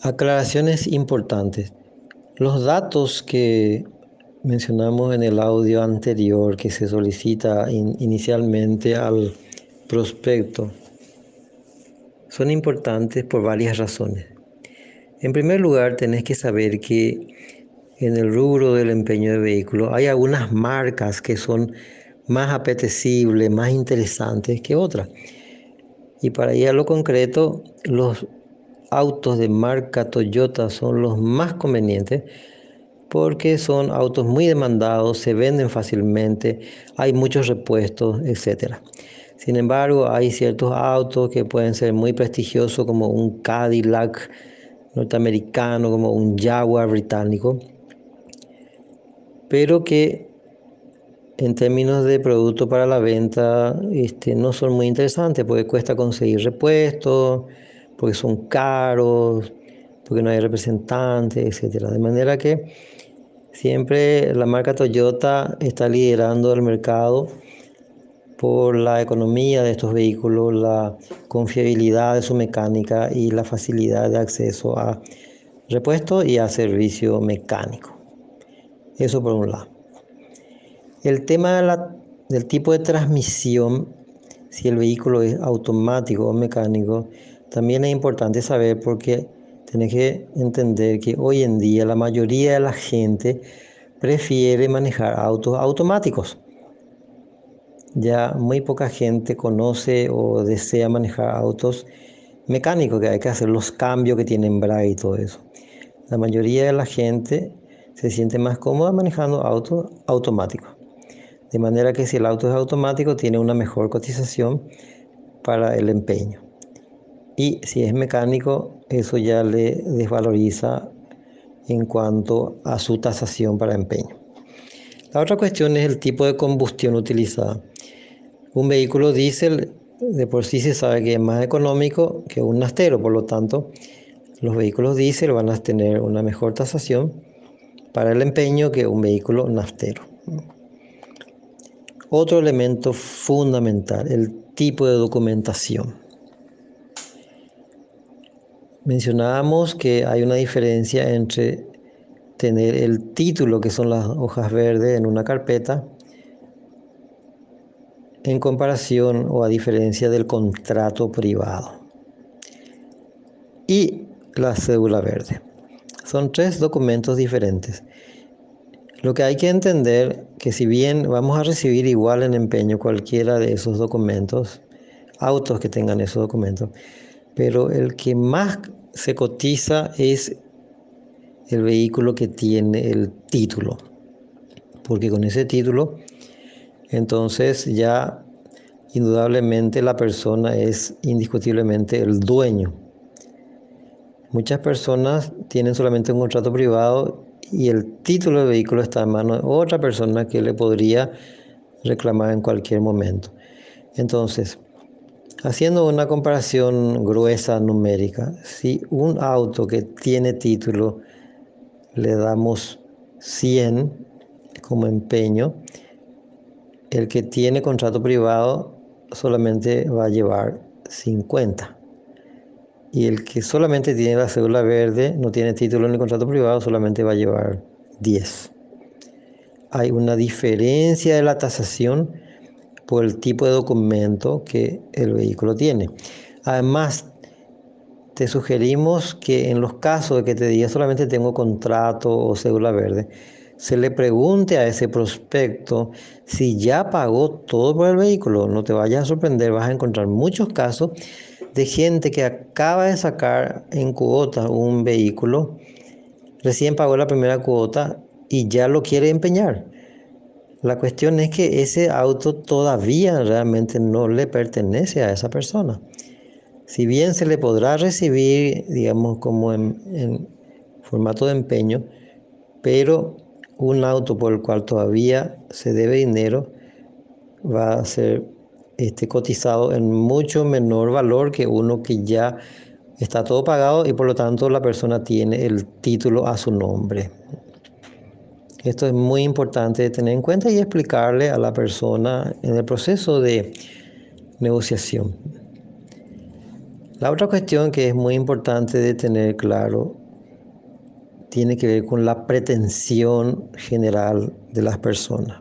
Aclaraciones importantes. Los datos que mencionamos en el audio anterior que se solicita in- inicialmente al prospecto son importantes por varias razones. En primer lugar, tenés que saber que en el rubro del empeño de vehículos hay algunas marcas que son más apetecibles, más interesantes que otras. Y para ir a lo concreto, los autos de marca Toyota son los más convenientes porque son autos muy demandados, se venden fácilmente, hay muchos repuestos, etc. Sin embargo, hay ciertos autos que pueden ser muy prestigiosos como un Cadillac norteamericano, como un Jaguar británico, pero que en términos de producto para la venta este, no son muy interesantes porque cuesta conseguir repuestos, porque son caros, porque no hay representantes, etc. De manera que siempre la marca Toyota está liderando el mercado por la economía de estos vehículos, la confiabilidad de su mecánica y la facilidad de acceso a repuestos y a servicio mecánico. Eso por un lado. El tema del tipo de transmisión, si el vehículo es automático o mecánico, también es importante saber porque tenés que entender que hoy en día la mayoría de la gente prefiere manejar autos automáticos. Ya muy poca gente conoce o desea manejar autos mecánicos, que hay que hacer los cambios que tienen embrague y todo eso. La mayoría de la gente se siente más cómoda manejando autos automáticos. De manera que si el auto es automático tiene una mejor cotización para el empeño. Y si es mecánico, eso ya le desvaloriza en cuanto a su tasación para empeño. La otra cuestión es el tipo de combustión utilizada. Un vehículo diésel de por sí se sabe que es más económico que un nastero, por lo tanto, los vehículos diésel van a tener una mejor tasación para el empeño que un vehículo nastero. Otro elemento fundamental, el tipo de documentación. Mencionábamos que hay una diferencia entre tener el título, que son las hojas verdes en una carpeta, en comparación o a diferencia del contrato privado. Y la cédula verde. Son tres documentos diferentes. Lo que hay que entender que si bien vamos a recibir igual en empeño cualquiera de esos documentos, autos que tengan esos documentos, pero el que más se cotiza es el vehículo que tiene el título, porque con ese título entonces ya indudablemente la persona es indiscutiblemente el dueño. Muchas personas tienen solamente un contrato privado y el título del vehículo está en manos de otra persona que le podría reclamar en cualquier momento. Entonces, haciendo una comparación gruesa numérica, si un auto que tiene título le damos 100 como empeño, el que tiene contrato privado solamente va a llevar 50. Y el que solamente tiene la cédula verde, no tiene título ni contrato privado, solamente va a llevar 10. Hay una diferencia de la tasación por el tipo de documento que el vehículo tiene. Además, te sugerimos que en los casos de que te diga solamente tengo contrato o cédula verde, se le pregunte a ese prospecto si ya pagó todo por el vehículo. No te vayas a sorprender, vas a encontrar muchos casos de gente que acaba de sacar en cuota un vehículo, recién pagó la primera cuota y ya lo quiere empeñar. La cuestión es que ese auto todavía realmente no le pertenece a esa persona. Si bien se le podrá recibir, digamos, como en, formato de empeño, pero un auto por el cual todavía se debe dinero va a ser este, cotizado en mucho menor valor que uno que ya está todo pagado y por lo tanto la persona tiene el título a su nombre. Esto es muy importante tener en cuenta y explicarle a la persona en el proceso de negociación. La otra cuestión que es muy importante de tener claro tiene que ver con la pretensión general de las personas.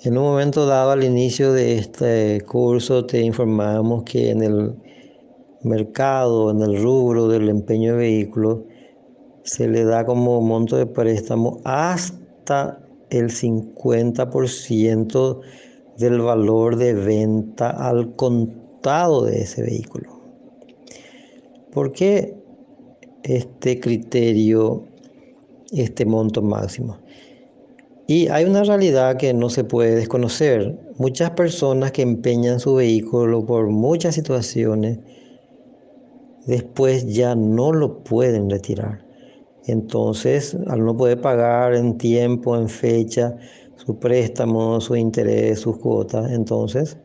En un momento dado al inicio de este curso te informamos que en el mercado, en el rubro del empeño de vehículos, se le da como monto de préstamo hasta el 50% del valor de venta al contado de ese vehículo. ¿Por qué este criterio, este monto máximo? Y hay una realidad que no se puede desconocer. Muchas personas que empeñan su vehículo por muchas situaciones, después ya no lo pueden retirar. Entonces, al no poder pagar en tiempo, en fecha, su préstamo, su interés, sus cuotas, entonces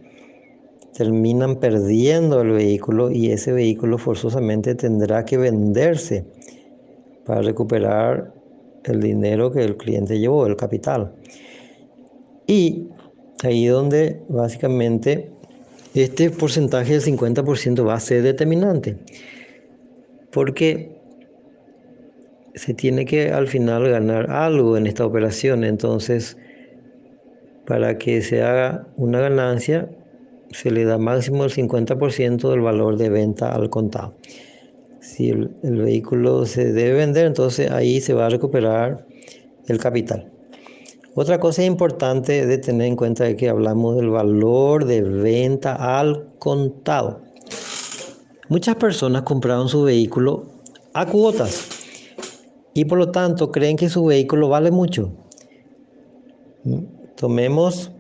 terminan perdiendo el vehículo y ese vehículo forzosamente tendrá que venderse para recuperar el dinero que el cliente llevó, el capital. Y ahí donde básicamente este porcentaje del 50% va a ser determinante. Porque se tiene que al final ganar algo en esta operación. Entonces, para que se haga una ganancia, se le da máximo el 50% del valor de venta al contado si el, vehículo se debe vender, entonces ahí se va a recuperar el capital. Otra cosa importante de tener en cuenta es que hablamos del valor de venta al contado. Muchas personas compraron su vehículo a cuotas y por lo tanto creen que su vehículo vale mucho. Tomemos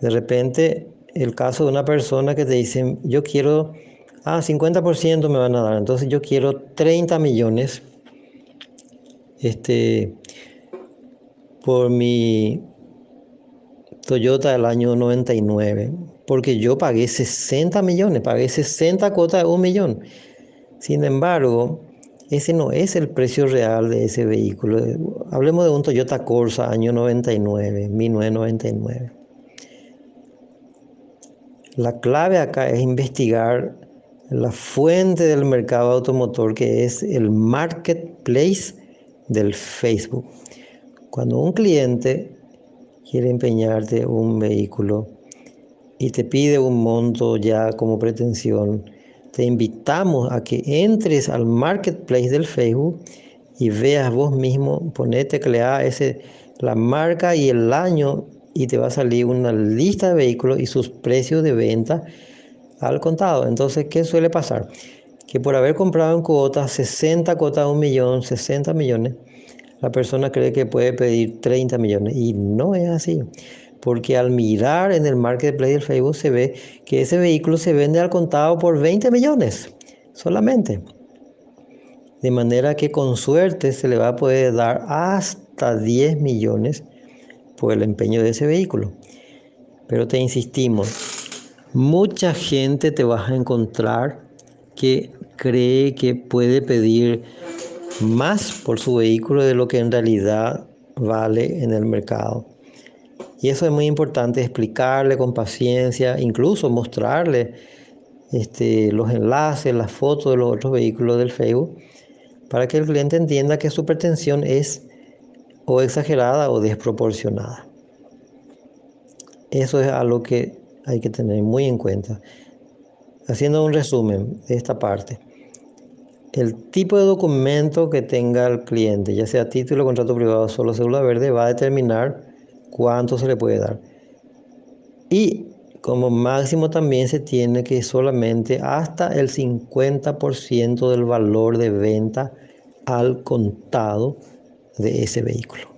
de repente el caso de una persona que te dice, yo quiero Ah, 50% me van a dar. Entonces yo quiero 30 millones este, por mi Toyota del año 99. Porque yo pagué 60 millones, pagué 60 cuotas de un millón. Sin embargo, ese no es el precio real de ese vehículo. Hablemos de un Toyota Corsa año 99, 1999. La clave acá es investigar la fuente del mercado automotor que es el marketplace del Facebook. Cuando un cliente quiere empeñarte un vehículo y te pide un monto ya como pretensión, te invitamos a que entres al marketplace del Facebook y veas vos mismo, ponete, crea ese, la marca y el año y te va a salir una lista de vehículos y sus precios de venta al contado. Entonces, ¿qué suele pasar? Que por haber comprado en cuotas 60 cuotas un millón, 60 millones, la persona cree que puede pedir 30 millones. Y no es así. Porque al mirar en el marketplace del Facebook se ve que ese vehículo se vende al contado por 20 millones solamente. De manera que con suerte se le va a poder dar hasta 10 millones por el empeño de ese vehículo. Pero te insistimos, Mucha gente te vas a encontrar que cree que puede pedir más por su vehículo de lo que en realidad vale en el mercado. Y eso es muy importante explicarle con paciencia, incluso mostrarle este, los enlaces, las fotos de los otros vehículos del Facebook, para que el cliente entienda que su pretensión es o exagerada o desproporcionada. Eso es algo que hay que tener muy en cuenta. Haciendo un resumen de esta parte, el tipo de documento que tenga el cliente, ya sea título, contrato privado, solo cédula verde, va a determinar cuánto se le puede dar. Y como máximo también se tiene que solamente hasta el 50% del valor de venta al contado de ese vehículo.